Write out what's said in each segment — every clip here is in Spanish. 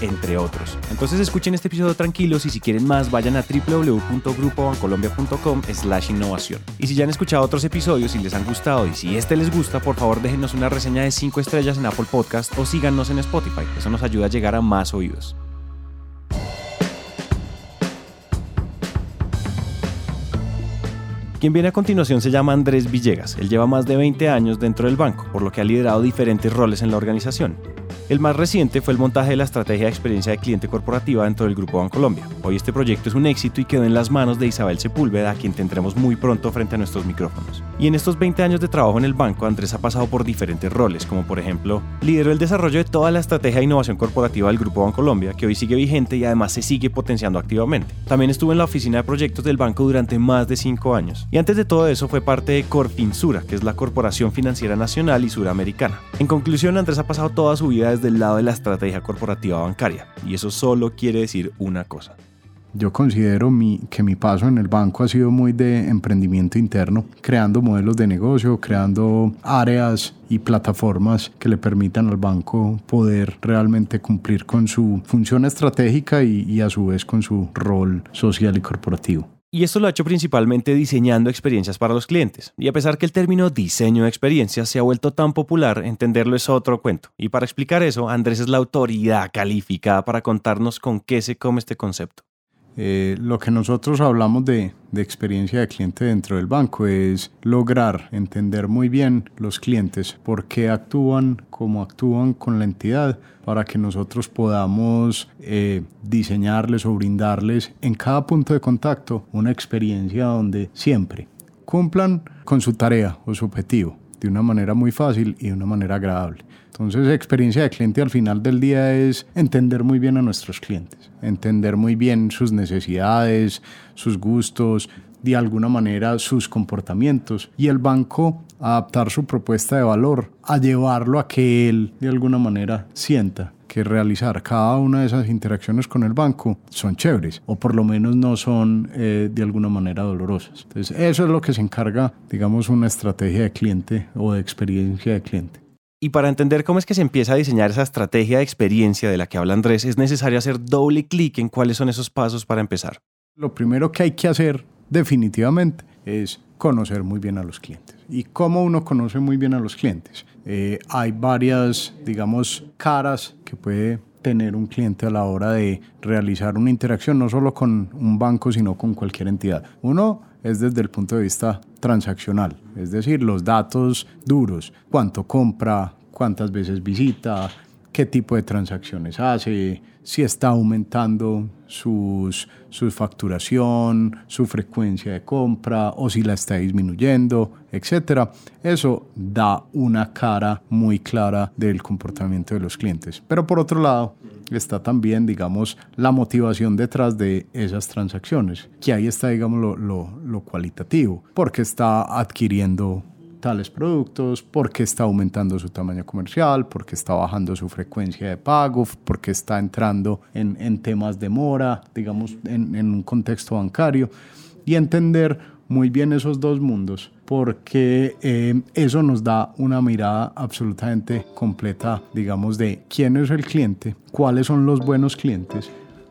entre otros. Entonces escuchen este episodio tranquilos y si quieren más vayan a www.grupobancolombia.com slash innovación. Y si ya han escuchado otros episodios y les han gustado y si este les gusta, por favor déjenos una reseña de 5 estrellas en Apple Podcast o síganos en Spotify. Eso nos ayuda a llegar a más oídos. Quien viene a continuación se llama Andrés Villegas. Él lleva más de 20 años dentro del banco, por lo que ha liderado diferentes roles en la organización. El más reciente fue el montaje de la estrategia de experiencia de cliente corporativa dentro del Grupo Bancolombia. Hoy este proyecto es un éxito y quedó en las manos de Isabel Sepúlveda, a quien tendremos muy pronto frente a nuestros micrófonos. Y en estos 20 años de trabajo en el banco, Andrés ha pasado por diferentes roles, como por ejemplo, lideró el desarrollo de toda la estrategia de innovación corporativa del Grupo Bancolombia, que hoy sigue vigente y además se sigue potenciando activamente. También estuvo en la oficina de proyectos del banco durante más de 5 años. Y antes de todo eso fue parte de Corfinsura, que es la Corporación Financiera Nacional y Suramericana. En conclusión, Andrés ha pasado toda su vida desde el lado de la estrategia corporativa bancaria. Y eso solo quiere decir una cosa. Yo considero mi, que mi paso en el banco ha sido muy de emprendimiento interno, creando modelos de negocio, creando áreas y plataformas que le permitan al banco poder realmente cumplir con su función estratégica y, y a su vez con su rol social y corporativo. Y esto lo ha hecho principalmente diseñando experiencias para los clientes. Y a pesar que el término diseño de experiencias se ha vuelto tan popular, entenderlo es otro cuento. Y para explicar eso, Andrés es la autoridad calificada para contarnos con qué se come este concepto. Eh, lo que nosotros hablamos de, experiencia de cliente dentro del banco es lograr entender muy bien los clientes, por qué actúan, cómo actúan con la entidad, para que nosotros podamos eh, diseñarles o brindarles en cada punto de contacto una experiencia donde siempre cumplan con su tarea o su objetivo de una manera muy fácil y de una manera agradable. Entonces, experiencia de cliente al final del día es entender muy bien a nuestros clientes, entender muy bien sus necesidades, sus gustos, de alguna manera sus comportamientos y el banco adaptar su propuesta de valor a llevarlo a que él de alguna manera sienta que realizar cada una de esas interacciones con el banco son chéveres o por lo menos no son eh, de alguna manera dolorosas. Entonces eso es lo que se encarga, digamos, una estrategia de cliente o de experiencia de cliente. Y para entender cómo es que se empieza a diseñar esa estrategia de experiencia de la que habla Andrés, es necesario hacer doble clic en cuáles son esos pasos para empezar. Lo primero que hay que hacer definitivamente es conocer muy bien a los clientes. ¿Y cómo uno conoce muy bien a los clientes? Eh, hay varias, digamos, caras que puede tener un cliente a la hora de realizar una interacción, no solo con un banco, sino con cualquier entidad. Uno es desde el punto de vista transaccional, es decir, los datos duros, cuánto compra, cuántas veces visita, qué tipo de transacciones hace, si está aumentando sus, su facturación, su frecuencia de compra o si la está disminuyendo, etc. Eso da una cara muy clara del comportamiento de los clientes. Pero por otro lado, está también, digamos, la motivación detrás de esas transacciones, que ahí está, digamos, lo, lo, lo cualitativo, porque está adquiriendo tales productos, porque está aumentando su tamaño comercial, porque está bajando su frecuencia de pago, porque está entrando en, en temas de mora, digamos, en, en un contexto bancario, y entender muy bien esos dos mundos, porque eh, eso nos da una mirada absolutamente completa, digamos, de quién es el cliente, cuáles son los buenos clientes,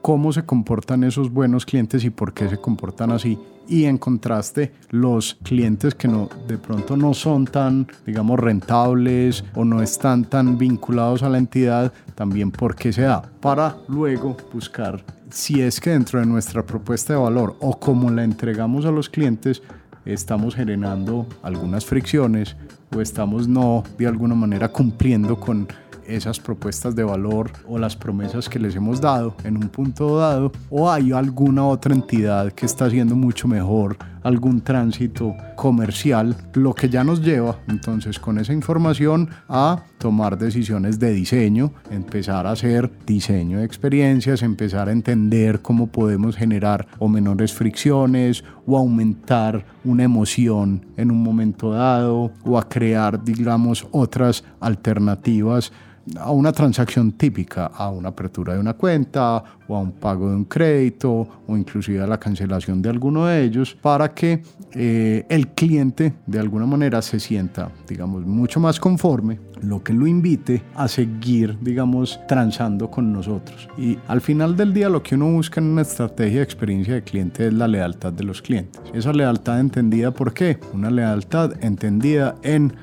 cómo se comportan esos buenos clientes y por qué se comportan así. Y en contraste, los clientes que no, de pronto no son tan, digamos, rentables o no están tan vinculados a la entidad, también por qué se da. Para luego buscar si es que dentro de nuestra propuesta de valor o como la entregamos a los clientes, estamos generando algunas fricciones o estamos no de alguna manera cumpliendo con esas propuestas de valor o las promesas que les hemos dado en un punto dado o hay alguna otra entidad que está haciendo mucho mejor algún tránsito comercial, lo que ya nos lleva entonces con esa información a tomar decisiones de diseño, empezar a hacer diseño de experiencias, empezar a entender cómo podemos generar o menores fricciones o aumentar una emoción en un momento dado o a crear, digamos, otras alternativas a una transacción típica, a una apertura de una cuenta o a un pago de un crédito o inclusive a la cancelación de alguno de ellos para que eh, el cliente de alguna manera se sienta, digamos, mucho más conforme, lo que lo invite a seguir, digamos, transando con nosotros. Y al final del día lo que uno busca en una estrategia de experiencia de cliente es la lealtad de los clientes. Esa lealtad entendida por qué? Una lealtad entendida en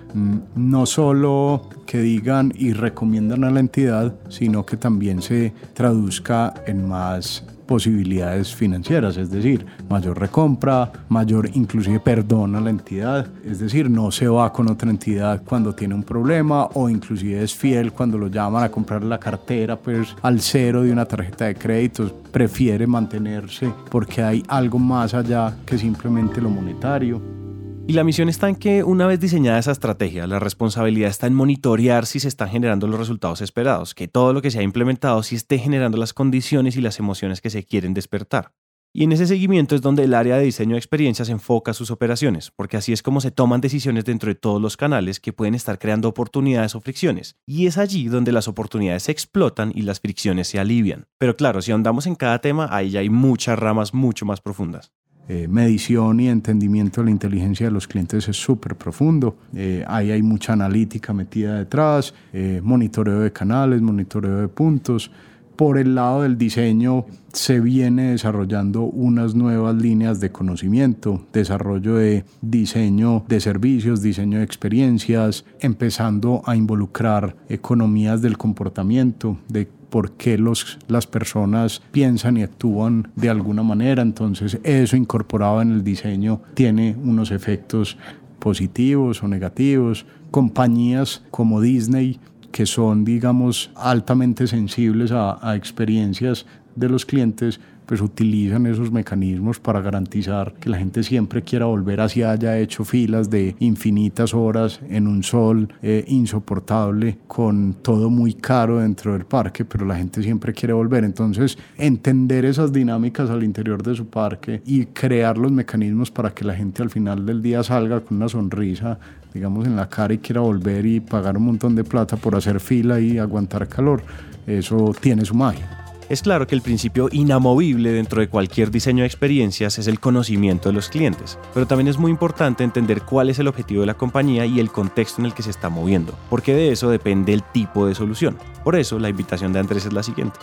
no solo que digan y recomiendan a la entidad, sino que también se traduzca en más posibilidades financieras, es decir, mayor recompra, mayor inclusive perdón a la entidad, es decir, no se va con otra entidad cuando tiene un problema o inclusive es fiel cuando lo llaman a comprar la cartera pues al cero de una tarjeta de créditos, prefiere mantenerse porque hay algo más allá que simplemente lo monetario. Y la misión está en que una vez diseñada esa estrategia, la responsabilidad está en monitorear si se están generando los resultados esperados, que todo lo que se ha implementado sí esté generando las condiciones y las emociones que se quieren despertar. Y en ese seguimiento es donde el área de diseño de experiencias enfoca sus operaciones, porque así es como se toman decisiones dentro de todos los canales que pueden estar creando oportunidades o fricciones. Y es allí donde las oportunidades se explotan y las fricciones se alivian. Pero claro, si andamos en cada tema, ahí ya hay muchas ramas mucho más profundas. Eh, medición y entendimiento de la inteligencia de los clientes es súper profundo. Eh, ahí hay mucha analítica metida detrás, eh, monitoreo de canales, monitoreo de puntos. Por el lado del diseño se viene desarrollando unas nuevas líneas de conocimiento, desarrollo de diseño de servicios, diseño de experiencias, empezando a involucrar economías del comportamiento, de por qué los, las personas piensan y actúan de alguna manera. Entonces eso incorporado en el diseño tiene unos efectos positivos o negativos. Compañías como Disney que son, digamos, altamente sensibles a, a experiencias de los clientes, pues utilizan esos mecanismos para garantizar que la gente siempre quiera volver hacia allá, hecho filas de infinitas horas en un sol eh, insoportable, con todo muy caro dentro del parque, pero la gente siempre quiere volver. Entonces, entender esas dinámicas al interior de su parque y crear los mecanismos para que la gente al final del día salga con una sonrisa digamos, en la cara y quiera volver y pagar un montón de plata por hacer fila y aguantar calor, eso tiene su magia. Es claro que el principio inamovible dentro de cualquier diseño de experiencias es el conocimiento de los clientes, pero también es muy importante entender cuál es el objetivo de la compañía y el contexto en el que se está moviendo, porque de eso depende el tipo de solución. Por eso la invitación de Andrés es la siguiente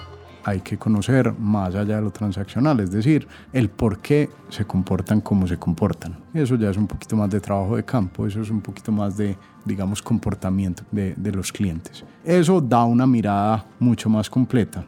hay que conocer más allá de lo transaccional, es decir, el por qué se comportan como se comportan. Eso ya es un poquito más de trabajo de campo, eso es un poquito más de, digamos, comportamiento de, de los clientes. Eso da una mirada mucho más completa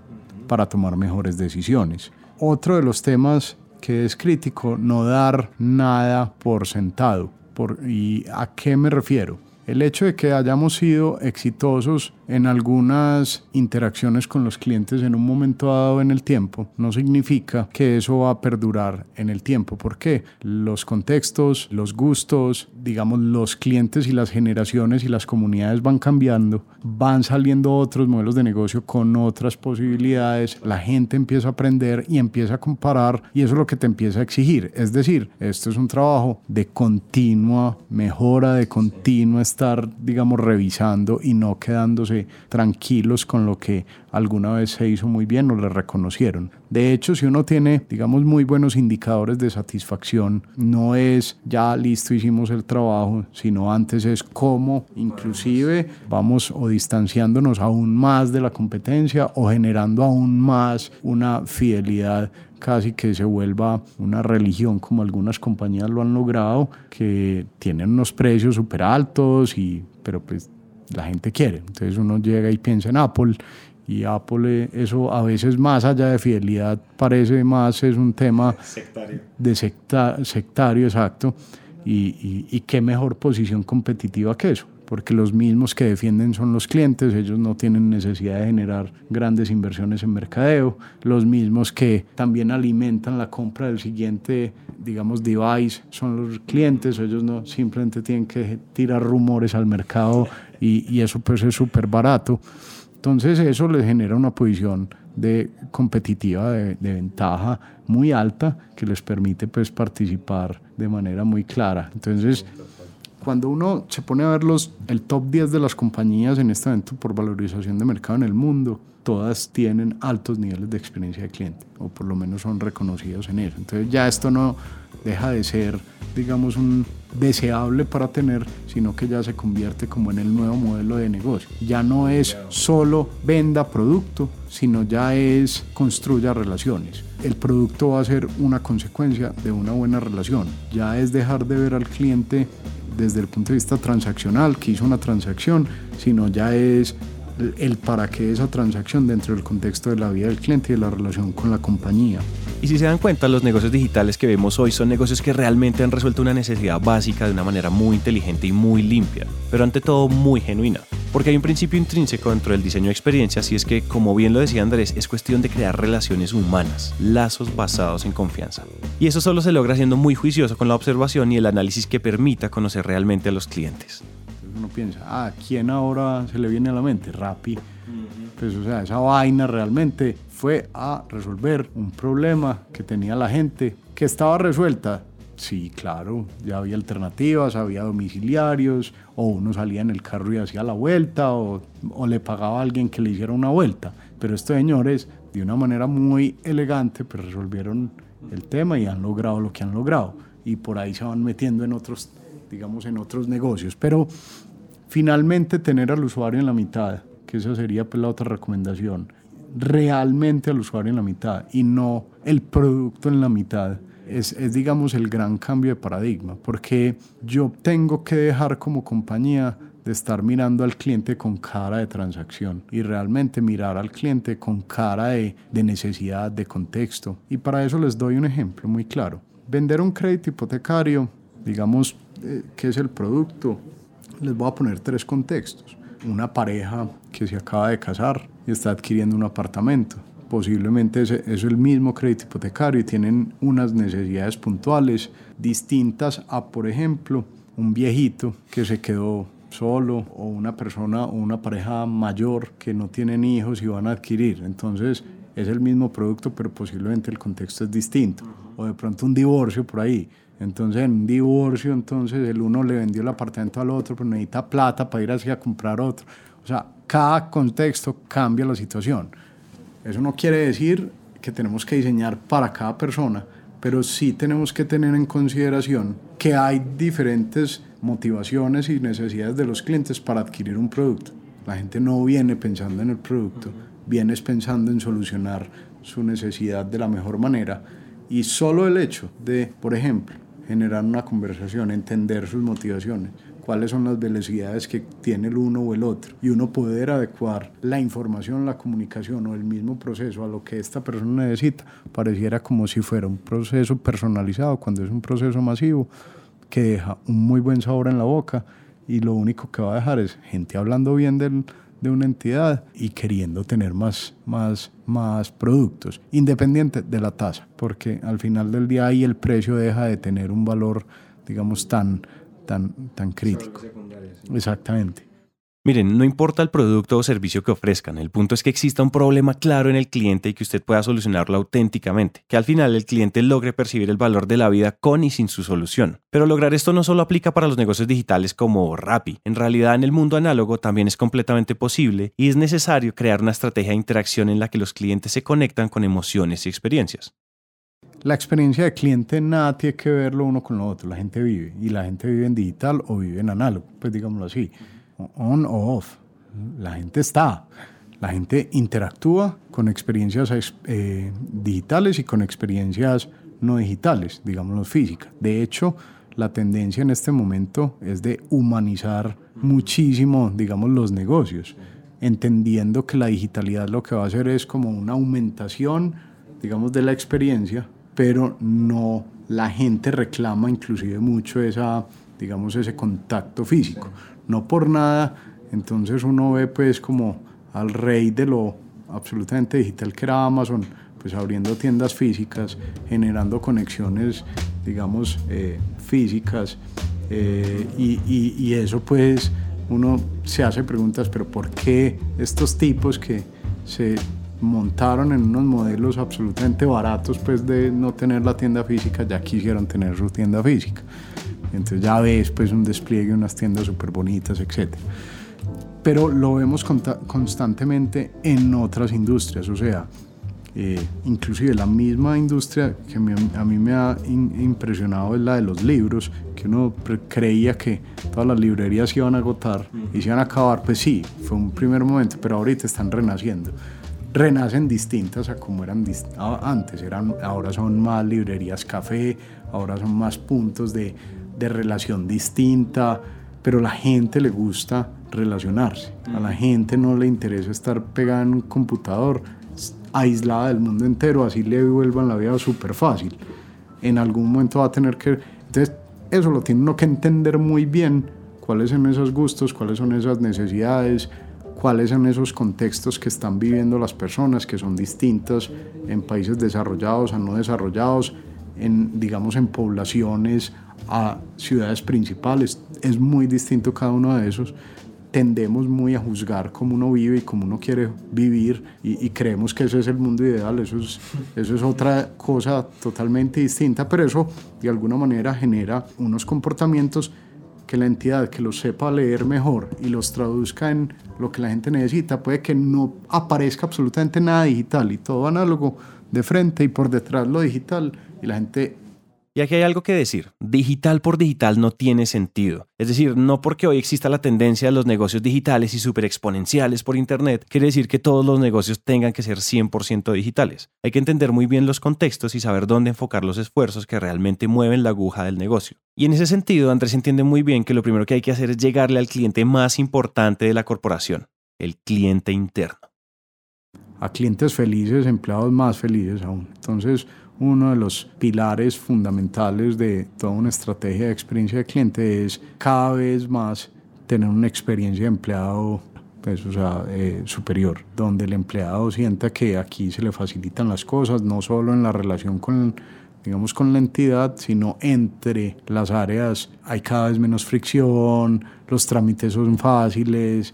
para tomar mejores decisiones. Otro de los temas que es crítico, no dar nada por sentado. Por, ¿Y a qué me refiero? El hecho de que hayamos sido exitosos en algunas interacciones con los clientes en un momento dado en el tiempo, no significa que eso va a perdurar en el tiempo. porque Los contextos, los gustos, digamos, los clientes y las generaciones y las comunidades van cambiando, van saliendo otros modelos de negocio con otras posibilidades, la gente empieza a aprender y empieza a comparar y eso es lo que te empieza a exigir. Es decir, esto es un trabajo de continua mejora, de continua estar, digamos, revisando y no quedándose tranquilos con lo que alguna vez se hizo muy bien o le reconocieron. De hecho, si uno tiene, digamos, muy buenos indicadores de satisfacción, no es ya listo, hicimos el trabajo, sino antes es cómo inclusive vamos o distanciándonos aún más de la competencia o generando aún más una fidelidad casi que se vuelva una religión como algunas compañías lo han logrado, que tienen unos precios súper altos, y, pero pues la gente quiere. Entonces uno llega y piensa en Apple y Apple, eh, eso a veces más allá de fidelidad, parece más es un tema sectario. de secta, sectario, exacto. Y, y, qué mejor posición competitiva que eso. porque los mismos que defienden son los clientes, ellos no tienen necesidad de generar grandes inversiones en mercadeo, los mismos que también alimentan la compra del siguiente, digamos, device son los clientes, ellos no simplemente tienen que tirar rumores al mercado y, y eso pues es súper barato. Entonces eso les genera una posición de competitiva, de, de, ventaja muy alta que les permite pues participar de manera muy clara. Entonces cuando uno se pone a ver los, el top 10 de las compañías en este evento por valorización de mercado en el mundo, todas tienen altos niveles de experiencia de cliente, o por lo menos son reconocidos en eso. Entonces ya esto no deja de ser, digamos, un deseable para tener, sino que ya se convierte como en el nuevo modelo de negocio. Ya no es solo venda producto, sino ya es construya relaciones. El producto va a ser una consecuencia de una buena relación. Ya es dejar de ver al cliente desde el punto de vista transaccional, que hizo una transacción, sino ya es el para qué esa transacción dentro del contexto de la vida del cliente y de la relación con la compañía. Y si se dan cuenta, los negocios digitales que vemos hoy son negocios que realmente han resuelto una necesidad básica de una manera muy inteligente y muy limpia, pero ante todo muy genuina. Porque hay un principio intrínseco dentro del diseño de experiencias y es que, como bien lo decía Andrés, es cuestión de crear relaciones humanas, lazos basados en confianza. Y eso solo se logra siendo muy juicioso con la observación y el análisis que permita conocer realmente a los clientes. Uno piensa, ah, ¿quién ahora se le viene a la mente? Rappi. Pues, o sea, esa vaina realmente fue a resolver un problema que tenía la gente, que estaba resuelta Sí, claro, ya había alternativas, había domiciliarios, o uno salía en el carro y hacía la vuelta, o, o, le pagaba a alguien que le hiciera una vuelta. Pero estos señores, de una manera muy elegante, pues resolvieron el tema y han logrado lo que han logrado. Y por ahí se van metiendo en otros, digamos, en otros negocios. Pero finalmente tener al usuario en la mitad, que esa sería pues la otra recomendación, realmente al usuario en la mitad y no el producto en la mitad es, es, digamos, el gran cambio de paradigma, porque yo tengo que dejar como compañía de estar mirando al cliente con cara de transacción y realmente mirar al cliente con cara de, de necesidad, de contexto. Y para eso les doy un ejemplo muy claro. Vender un crédito hipotecario, digamos, eh, ¿qué es el producto? Les voy a poner tres contextos. Una pareja que se acaba de casar y está adquiriendo un apartamento posiblemente es, es, el mismo crédito hipotecario y tienen unas necesidades puntuales distintas a, por ejemplo, un viejito que se quedó solo o una persona o una pareja mayor que no tienen hijos y van a adquirir. Entonces es el mismo producto, pero posiblemente el contexto es distinto. O de pronto un divorcio por ahí. Entonces en un divorcio, entonces el uno le vendió el apartamento al otro, pero necesita plata para ir así a comprar otro. O sea, cada contexto cambia la situación. Eso no quiere decir que tenemos que diseñar para cada persona, pero sí tenemos que tener en consideración que hay diferentes motivaciones y necesidades de los clientes para adquirir un producto. La gente no viene pensando en el producto, viene pensando en solucionar su necesidad de la mejor manera y solo el hecho de, por ejemplo, generar una conversación, entender sus motivaciones, cuáles son las velocidades que tiene el uno o el otro y uno poder adecuar la información, la comunicación o el mismo proceso a lo que esta persona necesita, pareciera como si fuera un proceso personalizado cuando es un proceso masivo que deja un muy buen sabor en la boca y lo único que va a dejar es gente hablando bien del, de una entidad y queriendo tener más, más, más productos, independiente de la tasa, porque al final del día ahí el precio deja de tener un valor, digamos, tan tan, tan crítico. Exactamente. Miren, no importa el producto o servicio que ofrezcan, el punto es que exista un problema claro en el cliente y que usted pueda solucionarlo auténticamente, que al final el cliente logre percibir el valor de la vida con y sin su solución. Pero lograr esto no solo aplica para los negocios digitales como Rappi, en realidad en el mundo análogo también es completamente posible y es necesario crear una estrategia de interacción en la que los clientes se conectan con emociones y experiencias la experiencia de cliente nada tiene que verlo uno con lo otro. La gente vive y la gente vive en digital o vive en análogo, pues digámoslo así, on o off. La gente está, la gente interactúa con experiencias eh, digitales y con experiencias no digitales, digámoslo físicas. De hecho, la tendencia en este momento es de humanizar muchísimo, digamos, los negocios, entendiendo que la digitalidad lo que va a hacer es como una aumentación, digamos, de la experiencia, pero no, la gente reclama inclusive mucho esa, digamos, ese contacto físico. no por nada, entonces uno ve pues como al rey de lo absolutamente digital que era Amazon, pues abriendo tiendas físicas, generando conexiones, digamos, eh, físicas, eh, y, y, eso pues uno se hace preguntas, pero ¿por qué estos tipos que se montaron en unos modelos absolutamente baratos pues de no tener la tienda física, ya quisieron tener su tienda física? Entonces ya ves pues un despliegue, unas tiendas súper bonitas, etc. Pero lo vemos constantemente en otras industrias, o sea, eh, inclusive la misma industria que a mí me ha impresionado es la de los libros, que uno creía que todas las librerías se iban a agotar y se iban a acabar, pues sí, fue un primer momento, pero ahorita están renaciendo. Renacen distintas a como eran antes, eran, ahora son más librerías café, ahora son más puntos de, de relación distinta, pero a la gente le gusta relacionarse, a la gente no le interesa estar pegada en un computador aislada del mundo entero, así le vuelvan la vida súper fácil. En algún momento va a tener que... Entonces, eso lo tiene uno que entender muy bien, cuáles son esos gustos, cuáles son esas necesidades, cuáles son esos contextos que están viviendo las personas, que son distintos en países desarrollados a no desarrollados, en, digamos, en poblaciones a ciudades principales. Es muy distinto cada uno de esos tendemos muy a juzgar cómo uno vive y cómo uno quiere vivir y, creemos que ese es el mundo ideal, eso es, eso es otra cosa totalmente distinta, pero eso de alguna manera genera unos comportamientos que la entidad que los sepa leer mejor y los traduzca en lo que la gente necesita, puede que no aparezca absolutamente nada digital y todo análogo de frente y por detrás lo digital y la gente y aquí hay algo que decir, digital por digital no tiene sentido. Es decir, no porque hoy exista la tendencia de los negocios digitales y super exponenciales por Internet, quiere decir que todos los negocios tengan que ser 100% digitales. Hay que entender muy bien los contextos y saber dónde enfocar los esfuerzos que realmente mueven la aguja del negocio. Y en ese sentido, Andrés entiende muy bien que lo primero que hay que hacer es llegarle al cliente más importante de la corporación, el cliente interno. A clientes felices, empleados más felices aún. Entonces, uno de los pilares fundamentales de toda una estrategia de experiencia de cliente es cada vez más tener una experiencia de empleado pues, o sea, eh, superior, donde el empleado sienta que aquí se le facilitan las cosas, no solo en la relación con, digamos, con la entidad, sino entre las áreas hay cada vez menos fricción, los trámites son fáciles,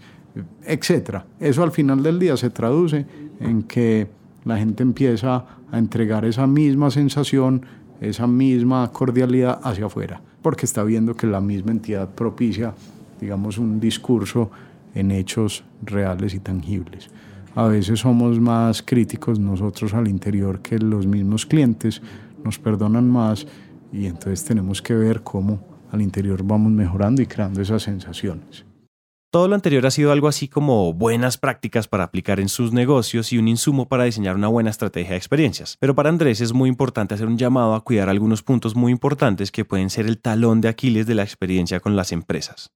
etc. Eso al final del día se traduce en que la gente empieza a entregar esa misma sensación, esa misma cordialidad hacia afuera, porque está viendo que la misma entidad propicia, digamos, un discurso en hechos reales y tangibles. A veces somos más críticos nosotros al interior que los mismos clientes, nos perdonan más y entonces tenemos que ver cómo al interior vamos mejorando y creando esas sensaciones. Todo lo anterior ha sido algo así como buenas prácticas para aplicar en sus negocios y un insumo para diseñar una buena estrategia de experiencias. Pero para Andrés es muy importante hacer un llamado a cuidar algunos puntos muy importantes que pueden ser el talón de Aquiles de la experiencia con las empresas.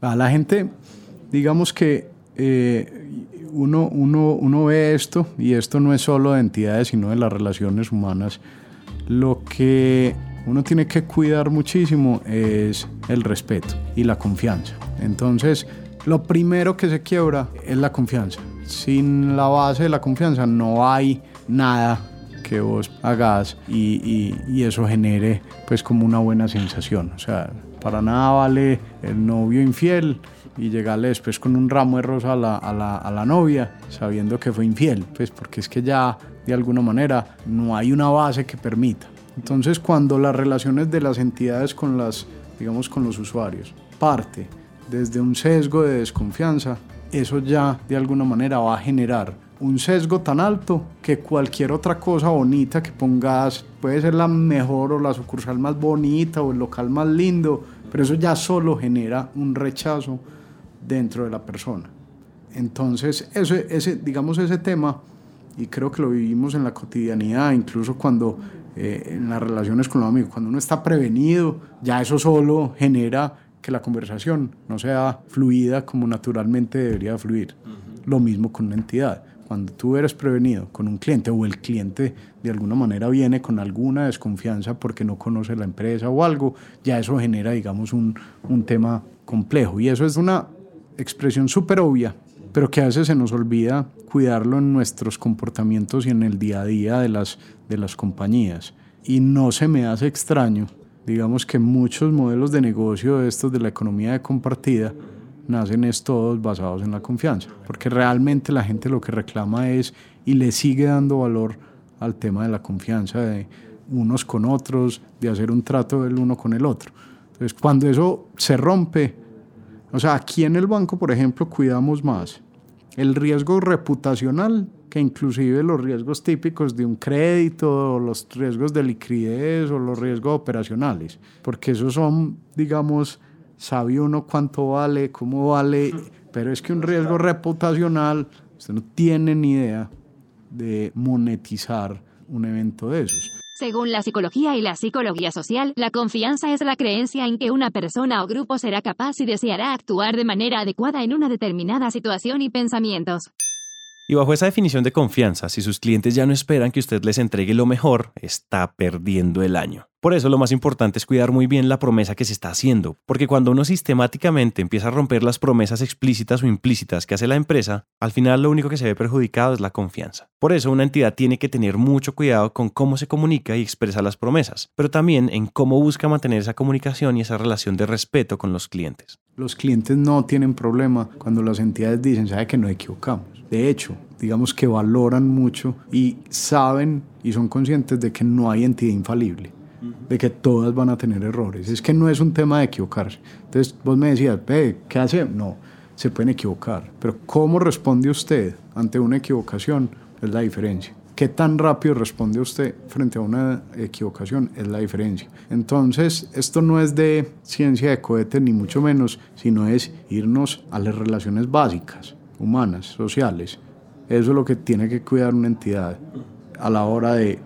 A la gente, digamos que eh, uno, uno, uno ve esto, y esto no es solo de entidades, sino de las relaciones humanas. Lo que uno tiene que cuidar muchísimo es el respeto y la confianza. Entonces, lo primero que se quiebra es la confianza. Sin la base de la confianza no hay nada que vos hagas y, eso genere pues como una buena sensación. O sea, para nada vale el novio infiel y llegarle después con un ramo de rosa a la, a la, novia sabiendo que fue infiel, pues porque es que ya de alguna manera no hay una base que permita. Entonces cuando las relaciones de las entidades con las, digamos, con los usuarios parte desde un sesgo de desconfianza, eso ya de alguna manera va a generar un sesgo tan alto que cualquier otra cosa bonita que pongas, puede ser la mejor o la sucursal más bonita o el local más lindo, pero eso ya solo genera un rechazo dentro de la persona. Entonces, ese, digamos ese tema, y creo que lo vivimos en la cotidianidad, incluso cuando eh, en las relaciones con los amigos, cuando uno está prevenido, ya eso solo genera que la conversación no sea fluida como naturalmente debería fluir. Lo mismo con una entidad. Cuando tú eres prevenido con un cliente o el cliente de alguna manera viene con alguna desconfianza porque no conoce la empresa o algo, ya eso genera, digamos, un, un tema complejo. Y eso es una expresión súper obvia, pero que a veces se nos olvida cuidarlo en nuestros comportamientos y en el día a día de las, de las compañías. Y no se me hace extraño, digamos que muchos modelos de negocio estos de la economía de compartida nacen es todos basados en la confianza, porque realmente la gente lo que reclama es y le sigue dando valor al tema de la confianza de unos con otros, de hacer un trato del uno con el otro. Entonces, cuando eso se rompe, o sea, aquí en el banco, por ejemplo, cuidamos más el riesgo reputacional que inclusive los riesgos típicos de un crédito, los riesgos de liquidez o los riesgos operacionales, porque esos son, digamos, sabe uno cuánto vale, cómo vale, pero es que un riesgo reputacional, usted no tiene ni idea de monetizar un evento de esos. Según la psicología y la psicología social, la confianza es la creencia en que una persona o grupo será capaz y deseará actuar de manera adecuada en una determinada situación y pensamientos. Y bajo esa definición de confianza, si sus clientes ya no esperan que usted les entregue lo mejor, está perdiendo el año. Por eso lo más importante es cuidar muy bien la promesa que se está haciendo, porque cuando uno sistemáticamente empieza a romper las promesas explícitas o implícitas que hace la empresa, al final lo único que se ve perjudicado es la confianza. Por eso una entidad tiene que tener mucho cuidado con cómo se comunica y expresa las promesas, pero también en cómo busca mantener esa comunicación y esa relación de respeto con los clientes. Los clientes no tienen problema cuando las entidades dicen, sabe que no equivocamos. De hecho, digamos que valoran mucho y saben y son conscientes de que no hay entidad infalible de que todas van a tener errores. Es que no es un tema de equivocarse. Entonces vos me decías, ¿qué hace? No, se pueden equivocar. Pero cómo responde usted ante una equivocación es la diferencia. ¿Qué tan rápido responde usted frente a una equivocación? Es la diferencia. Entonces, esto no es de ciencia de cohete ni mucho menos, sino es irnos a las relaciones básicas, humanas, sociales. Eso es lo que tiene que cuidar una entidad a la hora de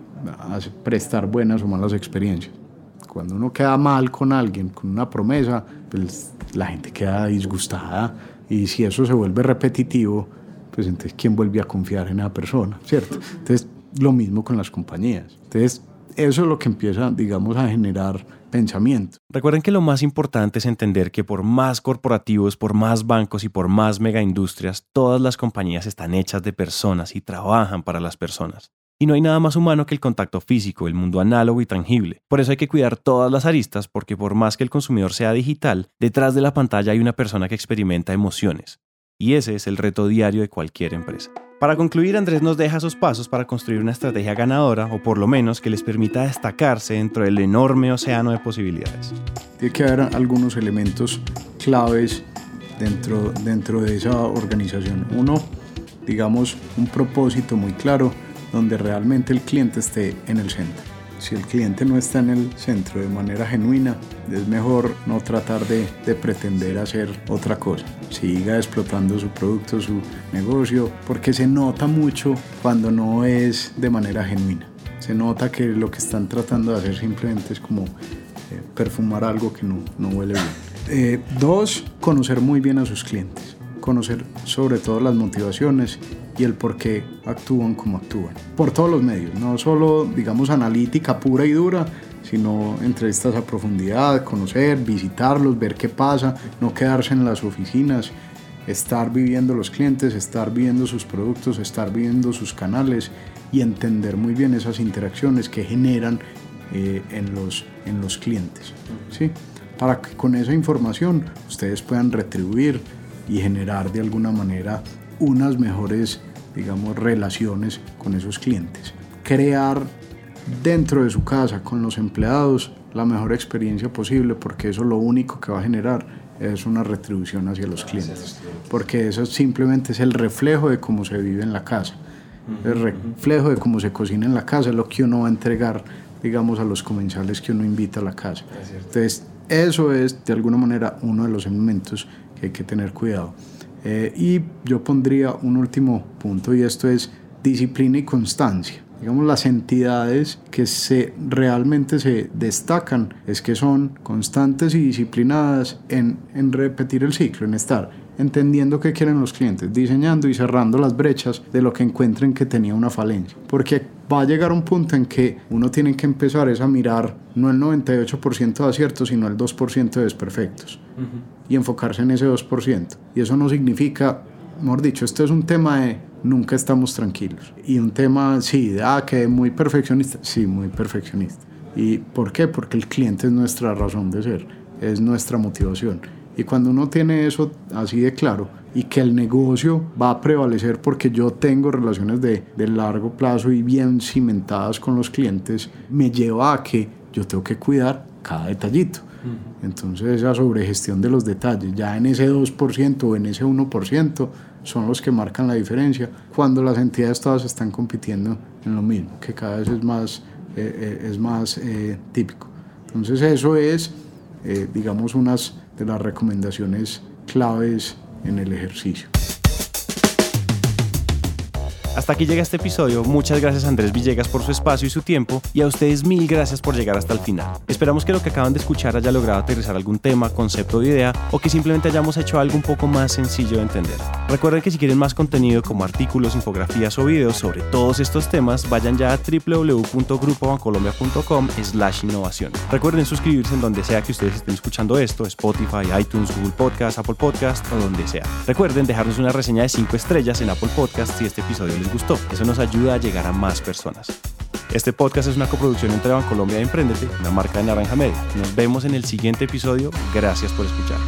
prestar buenas o malas experiencias. Cuando uno queda mal con alguien, con una promesa, pues la gente queda disgustada y si eso se vuelve repetitivo, pues entonces ¿quién vuelve a confiar en esa persona? ¿Cierto? Entonces, lo mismo con las compañías. Entonces, eso es lo que empieza, digamos, a generar pensamiento. Recuerden que lo más importante es entender que por más corporativos, por más bancos y por más megaindustrias, todas las compañías están hechas de personas y trabajan para las personas. Y no hay nada más humano que el contacto físico, el mundo análogo y tangible. Por eso hay que cuidar todas las aristas porque por más que el consumidor sea digital, detrás de la pantalla hay una persona que experimenta emociones. Y ese es el reto diario de cualquier empresa. Para concluir, Andrés nos deja sus pasos para construir una estrategia ganadora o por lo menos que les permita destacarse dentro del enorme océano de posibilidades. Tiene que haber algunos elementos claves dentro, dentro de esa organización. Uno, digamos, un propósito muy claro donde realmente el cliente esté en el centro. Si el cliente no está en el centro de manera genuina, es mejor no tratar de, pretender hacer otra cosa. Siga explotando su producto, su negocio, porque se nota mucho cuando no es de manera genuina. Se nota que lo que están tratando de hacer simplemente es como eh, perfumar algo que no, no huele bien. Eh, dos, conocer muy bien a sus clientes. Conocer sobre todo las motivaciones y el por qué actúan como actúan. Por todos los medios, no solo, digamos, analítica pura y dura, sino entrevistas a profundidad, conocer, visitarlos, ver qué pasa, no quedarse en las oficinas, estar viviendo los clientes, estar viendo sus productos, estar viendo sus canales y entender muy bien esas interacciones que generan eh, en, los, en los clientes. ¿sí? Para que con esa información ustedes puedan retribuir y generar de alguna manera unas mejores, digamos, relaciones con esos clientes. Crear dentro de su casa con los empleados la mejor experiencia posible porque eso lo único que va a generar es una retribución hacia los clientes. Porque eso simplemente es el reflejo de cómo se vive en la casa. El reflejo de cómo se cocina en la casa es lo que uno va a entregar, digamos, a los comensales que uno invita a la casa. Entonces, eso es de alguna manera uno de los elementos que hay que tener cuidado. Eh, y yo pondría un último punto y esto es disciplina y constancia. Digamos, las entidades que se, realmente se destacan es que son constantes y disciplinadas en, en repetir el ciclo, en estar entendiendo qué quieren los clientes, diseñando y cerrando las brechas de lo que encuentren que tenía una falencia. Porque va a llegar un punto en que uno tiene que empezar es a mirar no el 98% de aciertos, sino el 2% de desperfectos. Y enfocarse en ese 2%. Y eso no significa, mejor dicho, esto es un tema de nunca estamos tranquilos. Y un tema, sí, de, ah, que muy perfeccionista, sí, muy perfeccionista. ¿Y por qué? Porque el cliente es nuestra razón de ser, es nuestra motivación. Y cuando uno tiene eso así de claro y que el negocio va a prevalecer porque yo tengo relaciones de, de largo plazo y bien cimentadas con los clientes, me lleva a que yo tengo que cuidar cada detallito. Entonces esa sobregestión de los detalles, ya en ese 2% o en ese 1%, son los que marcan la diferencia cuando las entidades todas están compitiendo en lo mismo, que cada vez es más, eh, eh, es más eh, típico. Entonces eso es, digamos, unas de las recomendaciones claves en el ejercicio. Hasta aquí llega este episodio. Muchas gracias a Andrés Villegas por su espacio y su tiempo y a ustedes mil gracias por llegar hasta el final. Esperamos que lo que acaban de escuchar haya logrado aterrizar algún tema, concepto o idea o que simplemente hayamos hecho algo un poco más sencillo de entender. Recuerden que si quieren más contenido como artículos, infografías o videos sobre todos estos temas, vayan ya a www.grupobancolombia.com slash innovación. Recuerden suscribirse en donde sea que ustedes estén escuchando esto, Spotify, iTunes, Google Podcast, Apple Podcast o donde sea. Recuerden dejarnos una reseña de 5 estrellas en Apple Podcast si este episodio gustó. Eso nos ayuda a llegar a más personas. Este podcast es una coproducción entre Bancolombia y Emprendete, una marca de Naranja Media. Nos vemos en el siguiente episodio. Gracias por escuchar.